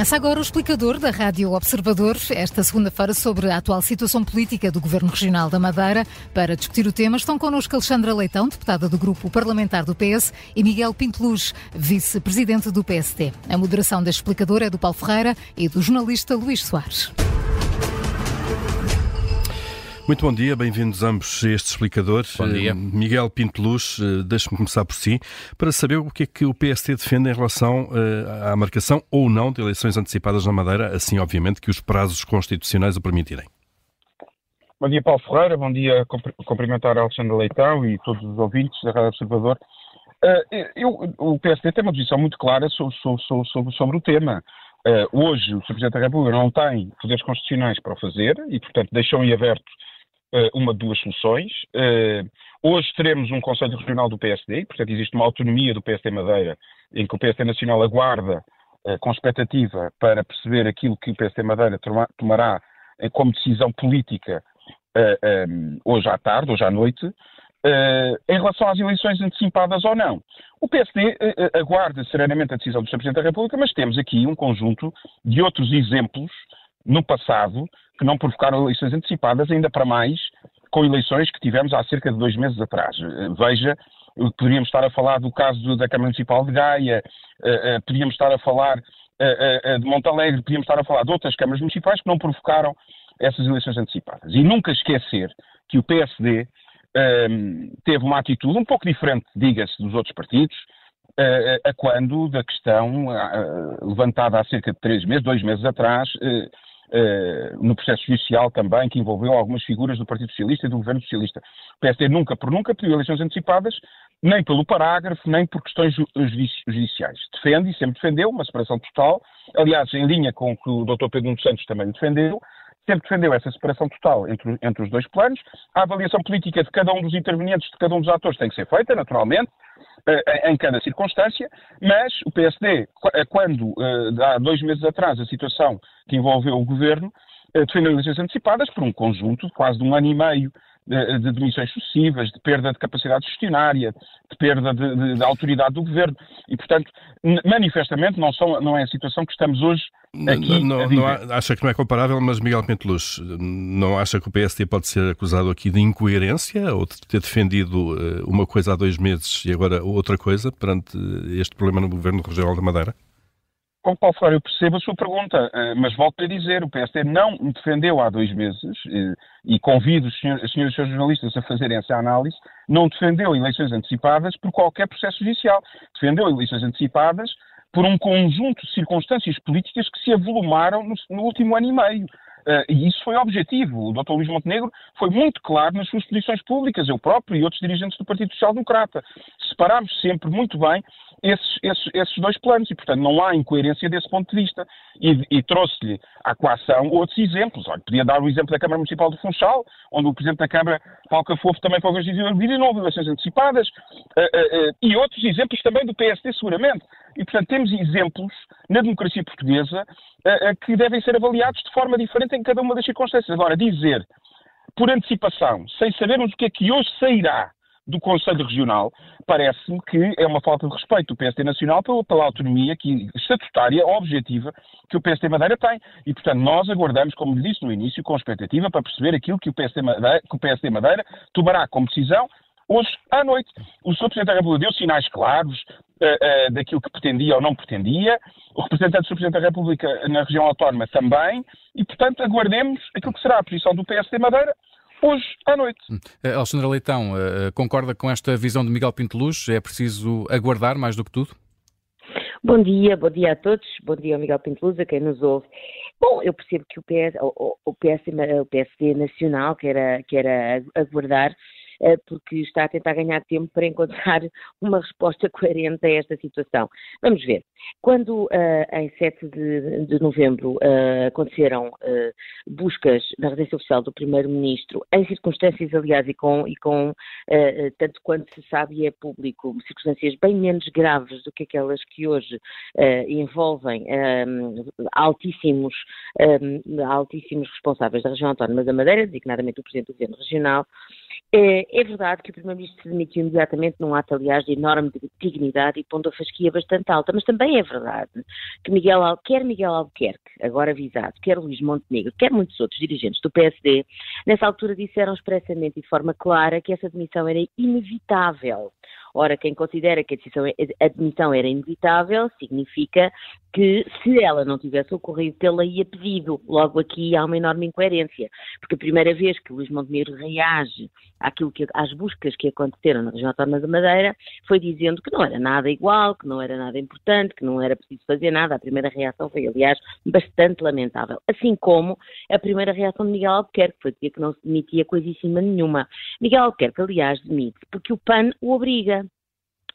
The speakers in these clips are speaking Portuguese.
Começa agora o explicador da Rádio Observador, esta segunda-feira, sobre a atual situação política do Governo Regional da Madeira. Para discutir o tema, estão connosco Alexandra Leitão, deputada do Grupo Parlamentar do PS, e Miguel Pinteluz, vice-presidente do PST. A moderação deste explicador é do Paulo Ferreira e do jornalista Luís Soares. Muito bom dia, bem-vindos ambos a este explicador. Bom dia. Miguel Pinteluz, eh, deixe-me começar por si, para saber o que é que o PST defende em relação eh, à marcação ou não de eleições antecipadas na Madeira, assim, obviamente, que os prazos constitucionais o permitirem. Bom dia, Paulo Ferreira, bom dia, cumprimentar a Alexandre Leitão e todos os ouvintes da Rádio Observador. Eh, eu, o PST tem uma posição muito clara sobre, sobre, sobre o tema. hoje, o Sr. Presidente da República não tem poderes constitucionais para o fazer e, portanto, deixam em aberto eh, uma de duas soluções. Eh, hoje teremos um Conselho Regional do PSD, portanto existe uma autonomia do PSD Madeira, em que o PSD Nacional aguarda eh, com expectativa para perceber aquilo que o PSD Madeira tomará como decisão política hoje à tarde, hoje à noite, em relação às eleições antecipadas ou não. O PSD aguarda serenamente a decisão do Sr. Presidente da República, mas temos aqui um conjunto de outros exemplos no passado que não provocaram eleições antecipadas, ainda para mais com eleições que tivemos há cerca de dois meses atrás. Veja, poderíamos estar a falar do caso da Câmara Municipal de Gaia, eh, eh, podíamos estar a falar eh, de Montalegre, podíamos estar a falar de outras câmaras municipais que não provocaram essas eleições antecipadas. E nunca esquecer que o PSD ehm, teve uma atitude um pouco diferente, diga-se, dos outros partidos, a quando da questão levantada há cerca de três meses, dois meses atrás, Uh, no processo judicial também, que envolveu algumas figuras do Partido Socialista e do Governo Socialista. O PSD nunca por nunca pediu eleições antecipadas, nem pelo parágrafo, nem por questões judiciais. Defende e sempre defendeu uma separação total, aliás, em linha com o que o Dr. Pedro Nuno Santos também defendeu, sempre defendeu essa separação total entre, entre os dois planos. A avaliação política de cada um dos intervenientes, de cada um dos atores, tem que ser feita, naturalmente, eh, em cada circunstância, mas o PSD, eh, quando eh, há dois meses atrás a situação que envolveu o governo, defendeu eleições antecipadas por um conjunto de quase de um ano e meio de, de demissões sucessivas, de perda de capacidade gestionária, de perda de, de, de autoridade do governo. E, portanto, manifestamente não, são, não é a situação que estamos hoje aqui não, não acha que não é comparável, mas Miguel Penteluz, não acha que o PSD pode ser acusado aqui de incoerência ou de ter defendido eh, uma coisa há dois meses e agora outra coisa perante este problema no governo regional da Madeira? Com Paulo Ferreira, eu percebo a sua pergunta, eh, mas volto a dizer, o PSD não defendeu há dois meses, eh, e convido os senhores, os senhores jornalistas a fazerem essa análise, não defendeu eleições antecipadas por qualquer processo judicial. Defendeu eleições antecipadas por um conjunto de circunstâncias políticas que se avolumaram no, no último ano e meio. Uh, e isso foi objetivo. O Dr. Luís Montenegro foi muito claro nas suas posições públicas, eu próprio e outros dirigentes do Partido Social Democrata. Separámos sempre muito bem esses, esses, esses, dois planos e, portanto, não há incoerência desse ponto de vista. E, e trouxe-lhe à coação outros exemplos. Olha, podia dar o exemplo da Câmara Municipal de Funchal, onde o Presidente da Câmara, Paulo Cafofo, também foi hoje e não houve eleições antecipadas, uh, uh, e outros exemplos também do PSD, seguramente. E, portanto, temos exemplos na democracia portuguesa que devem ser avaliados de forma diferente em cada uma das circunstâncias. Agora, dizer por antecipação, sem sabermos o que é que hoje sairá do Conselho Regional, parece-me que é uma falta de respeito do PST Nacional pela, pela autonomia que, estatutária, objetiva, que o PST Madeira tem. E, portanto, nós aguardamos, como lhe disse no início, com expectativa para perceber aquilo que o PST Madeira, que o PST Madeira tomará como decisão hoje à noite. O Sr. Presidente da República deu sinais claros uh, uh, daquilo que pretendia ou não pretendia, o representante do Sr. Presidente da República na região autónoma também, e, portanto, aguardemos aquilo que será a posição do PSD Madeira hoje à noite. Uh, Alexandra Leitão, concorda com esta visão de Miguel Pinteluz? É preciso aguardar mais do que tudo? Bom dia, bom dia a todos, bom dia ao Miguel Pinteluz, a quem nos ouve. Bom, eu percebo que o, PS, o, o, PS, o PSD Nacional quer, quer aguardar eh, porque está a tentar ganhar tempo para encontrar uma resposta coerente a esta situação. Vamos ver. Quando eh, em 7 de, de novembro eh, aconteceram buscas na residência oficial do Primeiro-Ministro, em circunstâncias, aliás, e com, e com tanto quanto se sabe e é público, circunstâncias bem menos graves do que aquelas que hoje envolvem altíssimos, altíssimos responsáveis da região autónoma da Madeira, designadamente o Presidente do Governo Regional, É, é, verdade que o Primeiro-Ministro se demitiu imediatamente num ato, aliás, de enorme dignidade e pondo a fasquia bastante alta, mas também é verdade que Miguel, quer Miguel Albuquerque, agora avisado, quer Luís Montenegro, quer muitos outros dirigentes do PSD, nessa altura disseram expressamente e de forma clara que essa demissão era inevitável. Ora, quem considera que a, decisão, a demissão era inevitável, significa que se ela não tivesse ocorrido, tê-la ia pedido. Logo aqui há uma enorme incoerência, porque a primeira vez que Luís Montenegro reage àquilo que, às buscas que aconteceram na região autónoma da Madeira foi dizendo que não era nada igual, que não era nada importante, que não era preciso fazer nada. A primeira reação foi, aliás, bastante lamentável. Assim como a primeira reação de Miguel Albuquerque, foi dizer que não se demitia coisíssima nenhuma. Miguel Albuquerque, aliás, demite porque o PAN o obriga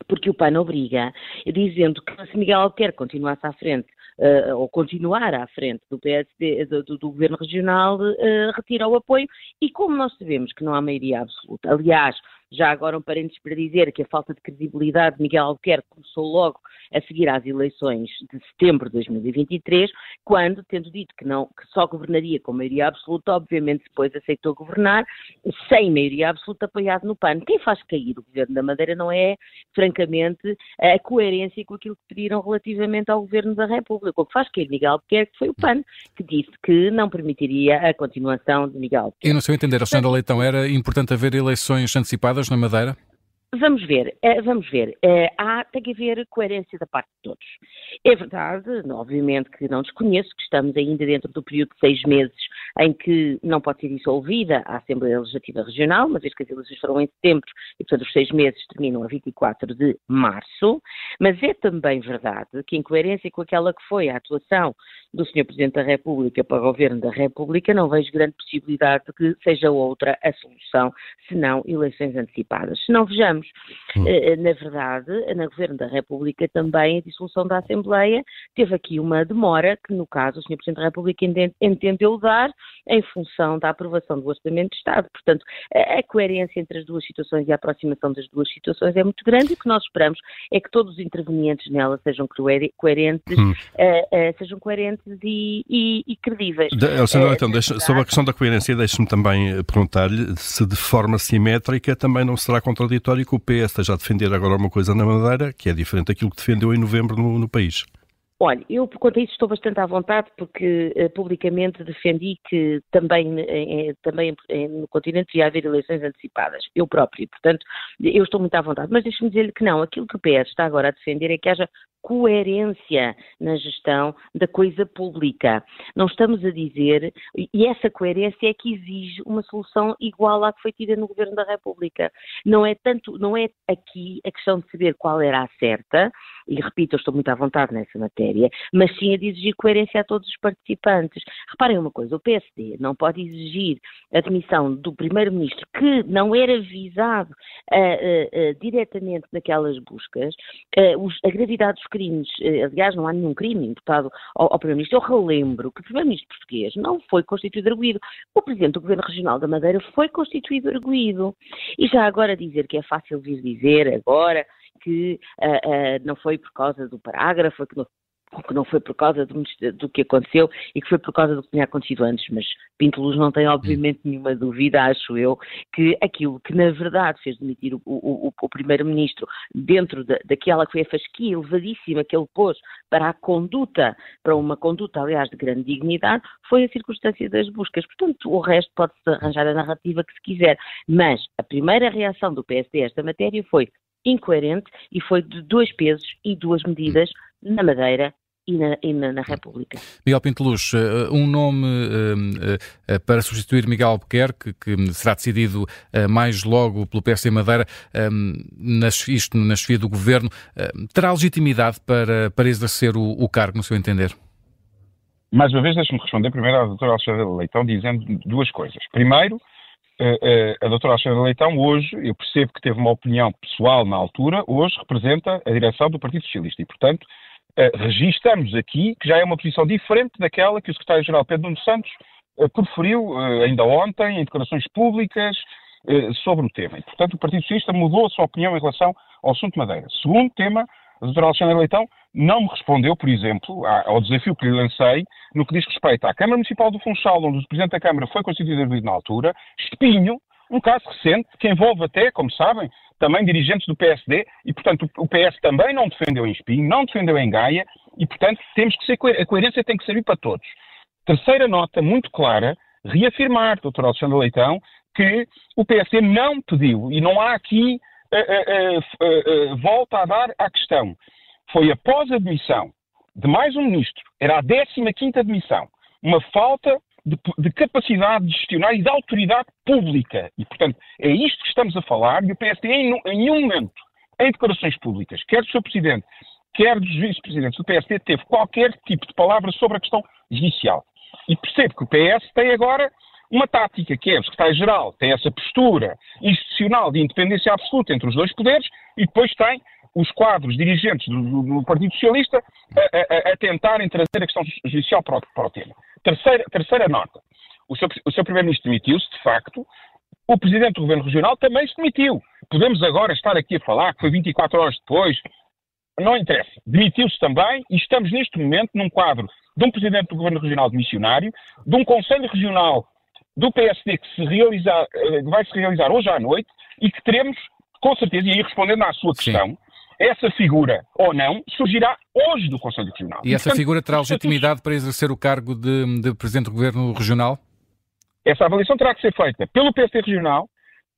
porque o PAN obriga, dizendo que se Miguel Albuquerque continuasse à frente, uh, ou continuar à frente do PSD, do, do, Governo Regional, uh, retira o apoio, e como nós sabemos que não há maioria absoluta, aliás, já agora um parênteses para dizer que a falta de credibilidade de Miguel Albuquerque começou logo a seguir às eleições de setembro de 2023, quando, tendo dito que, não, que só governaria com maioria absoluta, obviamente depois aceitou governar sem maioria absoluta apoiado no PAN. Quem faz cair o governo da Madeira não é, francamente, a coerência com aquilo que pediram relativamente ao governo da República. O que faz cair Miguel Albuquerque foi o PAN, que disse que não permitiria a continuação de Miguel Albuquerque. E no seu entender, Alexandre Leitão, era importante haver eleições antecipadas na Madeira? Vamos ver, eh, vamos ver. Eh, há, tem que haver coerência da parte de todos. É verdade, obviamente que não desconheço que estamos ainda dentro do período de seis meses em que não pode ser dissolvida a Assembleia Legislativa Regional, que as eleições foram em setembro e, portanto, os seis meses terminam a 24 de março. Mas é também verdade que, em coerência com aquela que foi a atuação do Sr. Presidente da República para o Governo da República, não vejo grande possibilidade de que seja outra a solução, senão eleições antecipadas. Se não vejamos Hum. Eh, na verdade, no Governo da República também a dissolução da Assembleia teve aqui uma demora que, no caso, o Sr. Presidente da República entendeu dar em função da aprovação do Orçamento de Estado. Portanto, a coerência entre as duas situações e a aproximação das duas situações é muito grande e o que nós esperamos é que todos os intervenientes nela sejam coerentes, hum. uh, uh, sejam coerentes e, e, e credíveis. De, Alexandre, então, deixa, sobre a questão da coerência, deixe-me também perguntar-lhe se de forma simétrica também não será contraditório que o PS esteja a defender agora uma coisa na Madeira que é diferente daquilo que defendeu em novembro no, no país. Olha, eu quanto a isso estou bastante à vontade porque uh, publicamente defendi que também, eh, também eh, no continente devia haver eleições antecipadas, eu próprio, portanto eu estou muito à vontade, mas deixe-me dizer-lhe que não, aquilo que o PS está agora a defender é que haja coerência na gestão da coisa pública. Não estamos a dizer, e essa coerência é que exige uma solução igual à que foi tida no Governo da República. Não é tanto, não é aqui a questão de saber qual era a certa, e repito, eu estou muito à vontade nessa matéria, mas sim a de exigir coerência a todos os participantes. Reparem uma coisa, o PSD não pode exigir a demissão do Primeiro-Ministro que não era visado uh, uh, uh, diretamente naquelas buscas, os, a gravidade dos crimes, eh, aliás, não há nenhum crime imputado ao, ao Primeiro-Ministro. Eu relembro que o Primeiro-Ministro português não foi constituído arguído. O Presidente do Governo Regional da Madeira foi constituído arguído. E já agora dizer que é fácil vir dizer agora que uh, uh, não foi por causa do parágrafo, que não que não foi por causa do, do, que aconteceu e que foi por causa do que tinha acontecido antes, mas Pinto Luz não tem obviamente nenhuma dúvida, acho eu, que aquilo que na verdade fez demitir o, o, o Primeiro-Ministro dentro da, daquela que foi a fasquia elevadíssima que ele pôs para a conduta, para uma conduta, aliás, de grande dignidade, foi a circunstância das buscas. Portanto, o resto pode-se arranjar a narrativa que se quiser. Mas a primeira reação do PSD a esta matéria foi incoerente e foi de dois pesos e duas medidas na Madeira e na, e na, na, República. Miguel Pinteluz, eh, um nome uh, uh, para substituir Miguel Albuquerque, que será decidido mais logo pelo PSD Madeira, nas, isto na chefia do Governo, terá legitimidade para, para exercer o, o cargo, no seu entender? Mais uma vez, deixe-me responder primeiro à doutora Alexandra Leitão, dizendo duas coisas. Primeiro, a doutora Alexandra Leitão hoje, eu percebo que teve uma opinião pessoal na altura, hoje representa a direção do Partido Socialista e, portanto, uh, registamos aqui que já é uma posição diferente daquela que o secretário-geral Pedro Nuno Santos uh, proferiu uh, ainda ontem em declarações públicas sobre o tema. E, portanto, o Partido Socialista mudou a sua opinião em relação ao assunto Madeira. Segundo tema, a doutora Alexandra Leitão não me respondeu, por exemplo, ao desafio que lhe lancei no que diz respeito à Câmara Municipal do Funchal, onde o Presidente da Câmara foi constituído na altura, Espinho, um caso recente que envolve até, como sabem, também dirigentes do PSD e, portanto, o PS também não defendeu em Espinho, não defendeu em Gaia e, portanto, temos que ser a coerência tem que servir para todos. Terceira nota muito clara, reafirmar, Dr. Alexandre Leitão, que o PSD não pediu e não há aqui uh, uh, uh, volta a dar à questão. Foi após a demissão de mais um ministro, era a 15ª demissão, uma falta de, de, capacidade de gestionar e de autoridade pública. E, portanto, é isto que estamos a falar e o PSD em, nenhum momento, em declarações públicas, quer do seu Presidente, quer dos vice-presidentes do PSD, teve qualquer tipo de palavra sobre a questão judicial. E percebo que o PS tem agora uma tática, que é o secretário-geral tem essa postura institucional de independência absoluta entre os dois poderes e depois tem os quadros dirigentes do, do, do Partido Socialista a, a, a, tentarem trazer a questão judicial para o, para o tema. Terceira, terceira nota. O seu, o seu Primeiro-Ministro demitiu-se, de facto. O Presidente do Governo Regional também se demitiu. Podemos agora estar aqui a falar que foi 24 horas depois. Não interessa. Demitiu-se também e estamos neste momento num quadro de um Presidente do Governo Regional de missionário, de um Conselho Regional do PSD que se realizar, eh, vai se realizar hoje à noite e que teremos, com certeza, e aí respondendo à sua questão, Sim. Essa figura ou não surgirá hoje do Conselho Regional. E, e essa portanto, figura terá legitimidade para exercer o cargo de, de Presidente do Governo Regional? Essa avaliação terá que ser feita pelo PSD Regional,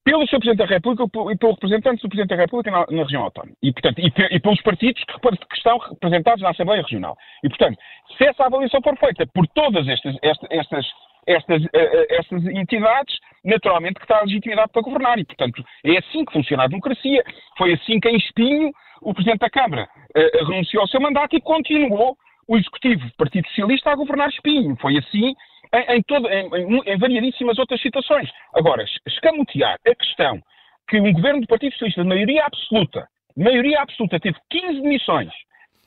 pelo Sr. Presidente da República e pelo representante do Presidente da República na, na região autónoma. E, portanto, e, e pelos partidos que, estão representados na Assembleia Regional. E, portanto, se essa avaliação for feita por todas estas, estas, estas estas, uh, estas entidades, naturalmente que está a legitimidade para governar. E, portanto, é assim que funciona a democracia. Foi assim que, em Espinho, o Presidente da Câmara uh, renunciou ao seu mandato e continuou o Executivo do Partido Socialista a governar Espinho. Foi assim em, em, todo, em, em, variadíssimas outras situações. Agora, escamotear a questão que um governo do Partido Socialista de maioria absoluta, maioria absoluta, teve 15 demissões,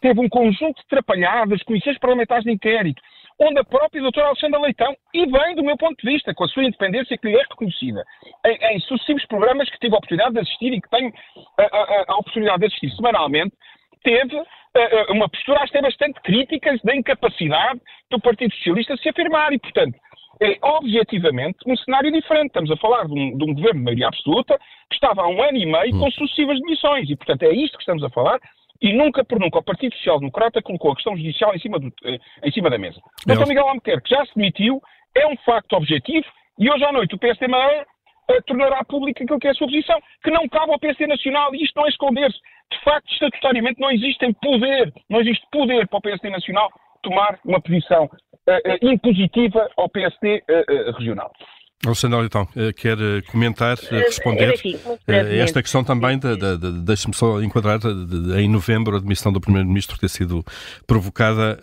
teve um conjunto de trapalhadas, comissões parlamentares de inquérito, onde a própria doutora Alexandra Leitão, e bem do meu ponto de vista, com a sua independência que lhe é reconhecida, em, em sucessivos programas que tive a oportunidade de assistir e que tenho a, a, a oportunidade de assistir semanalmente, teve uh, uma postura até bastante crítica da incapacidade do Partido Socialista se afirmar e, portanto, é objetivamente um cenário diferente. Estamos a falar de um, de um, governo de maioria absoluta que estava há um ano e meio com hum. sucessivas demissões e, portanto, é isto que estamos a falar e nunca por nunca o Partido Social Democrata colocou a questão judicial em cima, do, eh, em cima da mesa. O Dr. Miguel Albuquerque já se demitiu, é um facto objetivo e hoje à noite o PSD Madeira uh, tornará público aquilo que é a sua posição, que não cabe ao PSD Nacional e isto não é esconder-se. De facto, estatutariamente não existe poder, não existe poder para o PSD Nacional tomar uma posição uh, uh, impositiva ao PSD regional. Alexandre então, quer eh, comentar, responder enfim, esta questão também, de, de, de, deixe-me só enquadrar, em novembro a demissão do Primeiro-Ministro ter sido provocada,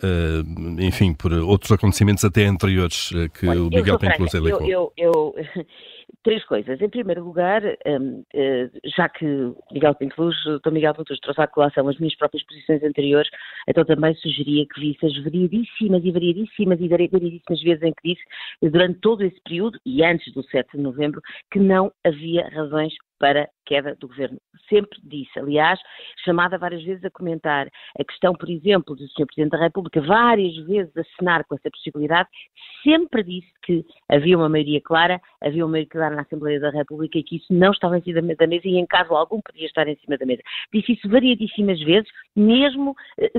enfim, por outros acontecimentos até anteriores que Olha, o Miguel Penteloso elegou. Eu, eu, eu, Três coisas. Em primeiro lugar, um, uh, já que Miguel Pinteluz, Dr. Miguel Pinteluz trouxe à colação as minhas próprias posições anteriores, então também sugeria que visse as variadíssimas e variadíssimas e variadíssimas vezes em que disse, durante todo esse período e antes do 7 de novembro, que não havia razões para queda do governo. Sempre disse, aliás, chamada várias vezes a comentar a questão, por exemplo, do Sr. Presidente da República, várias vezes a cenar com essa possibilidade, sempre disse que havia uma maioria clara, havia uma maioria clara na Assembleia da República e que isso não estava em cima da mesa e em caso algum podia estar em cima da mesa. Disse isso variadíssimas vezes, mesmo, eh,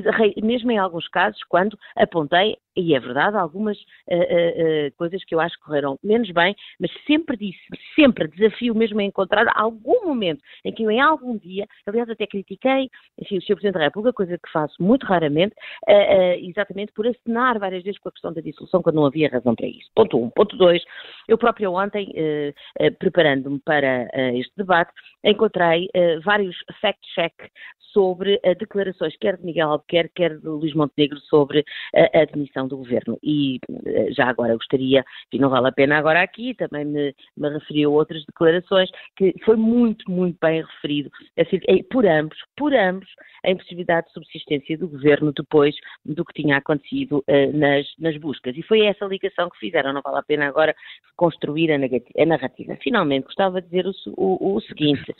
mesmo em alguns casos, quando apontei e é verdade, algumas uh, uh, coisas que eu acho que correram menos bem, mas sempre disse, sempre desafio mesmo a encontrar algum momento em que eu em algum dia, aliás até critiquei, enfim, o Sr. Presidente da República, coisa que faço muito raramente, uh, exatamente por acenar várias vezes com a questão da dissolução quando não havia razão para isso. Ponto um. Ponto dois, eu próprio ontem, preparando-me para este debate, encontrei vários fact-check sobre declarações quer de Miguel Albuquerque, quer de Luís Montenegro sobre a admissão do governo. E eh, já agora gostaria, e não vale a pena agora aqui, também me, me a outras declarações, que foi muito muito, bem referido, assim, por ambos, por ambos, a impossibilidade de subsistência do governo depois do que tinha acontecido uh, nas, nas buscas. E foi essa ligação que fizeram, não vale a pena agora construir a, a narrativa. Finalmente, gostava de dizer o, o, o seguinte: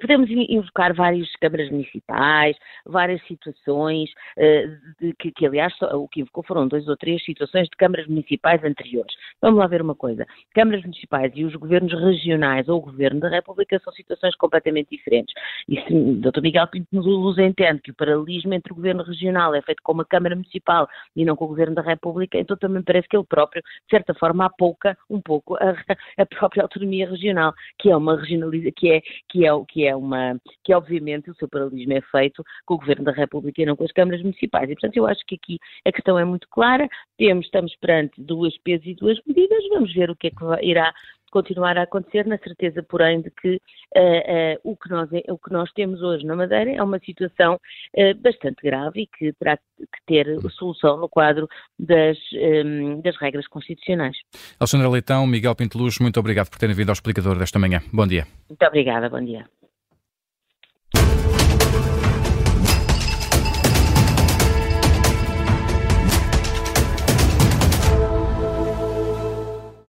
podemos invocar várias câmaras municipais, várias situações, uh, de, que, que, aliás o que invocou foram dois ou três situações de câmaras municipais anteriores. Vamos lá ver uma coisa: câmaras municipais e os governos regionais ou o governo da República são situações completamente diferentes. E se o Dr. Miguel Pinto Luz entende que o paralelismo entre o governo regional é feito com uma Câmara Municipal e não com o governo da República, então também parece que ele próprio, de certa forma, apouca um pouco a, a própria autonomia regional, que é uma regionalização, que é, que é, que é uma, que obviamente o seu paralelismo é feito com o governo da República e não com as câmaras municipais. E portanto eu acho que aqui a questão é muito clara, temos, estamos perante duas pesos e duas medidas, vamos ver o que é que irá continuar a acontecer, na certeza, porém, de que uh, uh, o, que nós, o que nós temos hoje na Madeira é uma situação uh, bastante grave e que terá que ter solução no quadro das, um, das regras constitucionais. Alexandra Leitão, Miguel Pinteluz, muito obrigado por terem vindo ao explicador desta manhã. Bom dia. Muito obrigada, bom dia.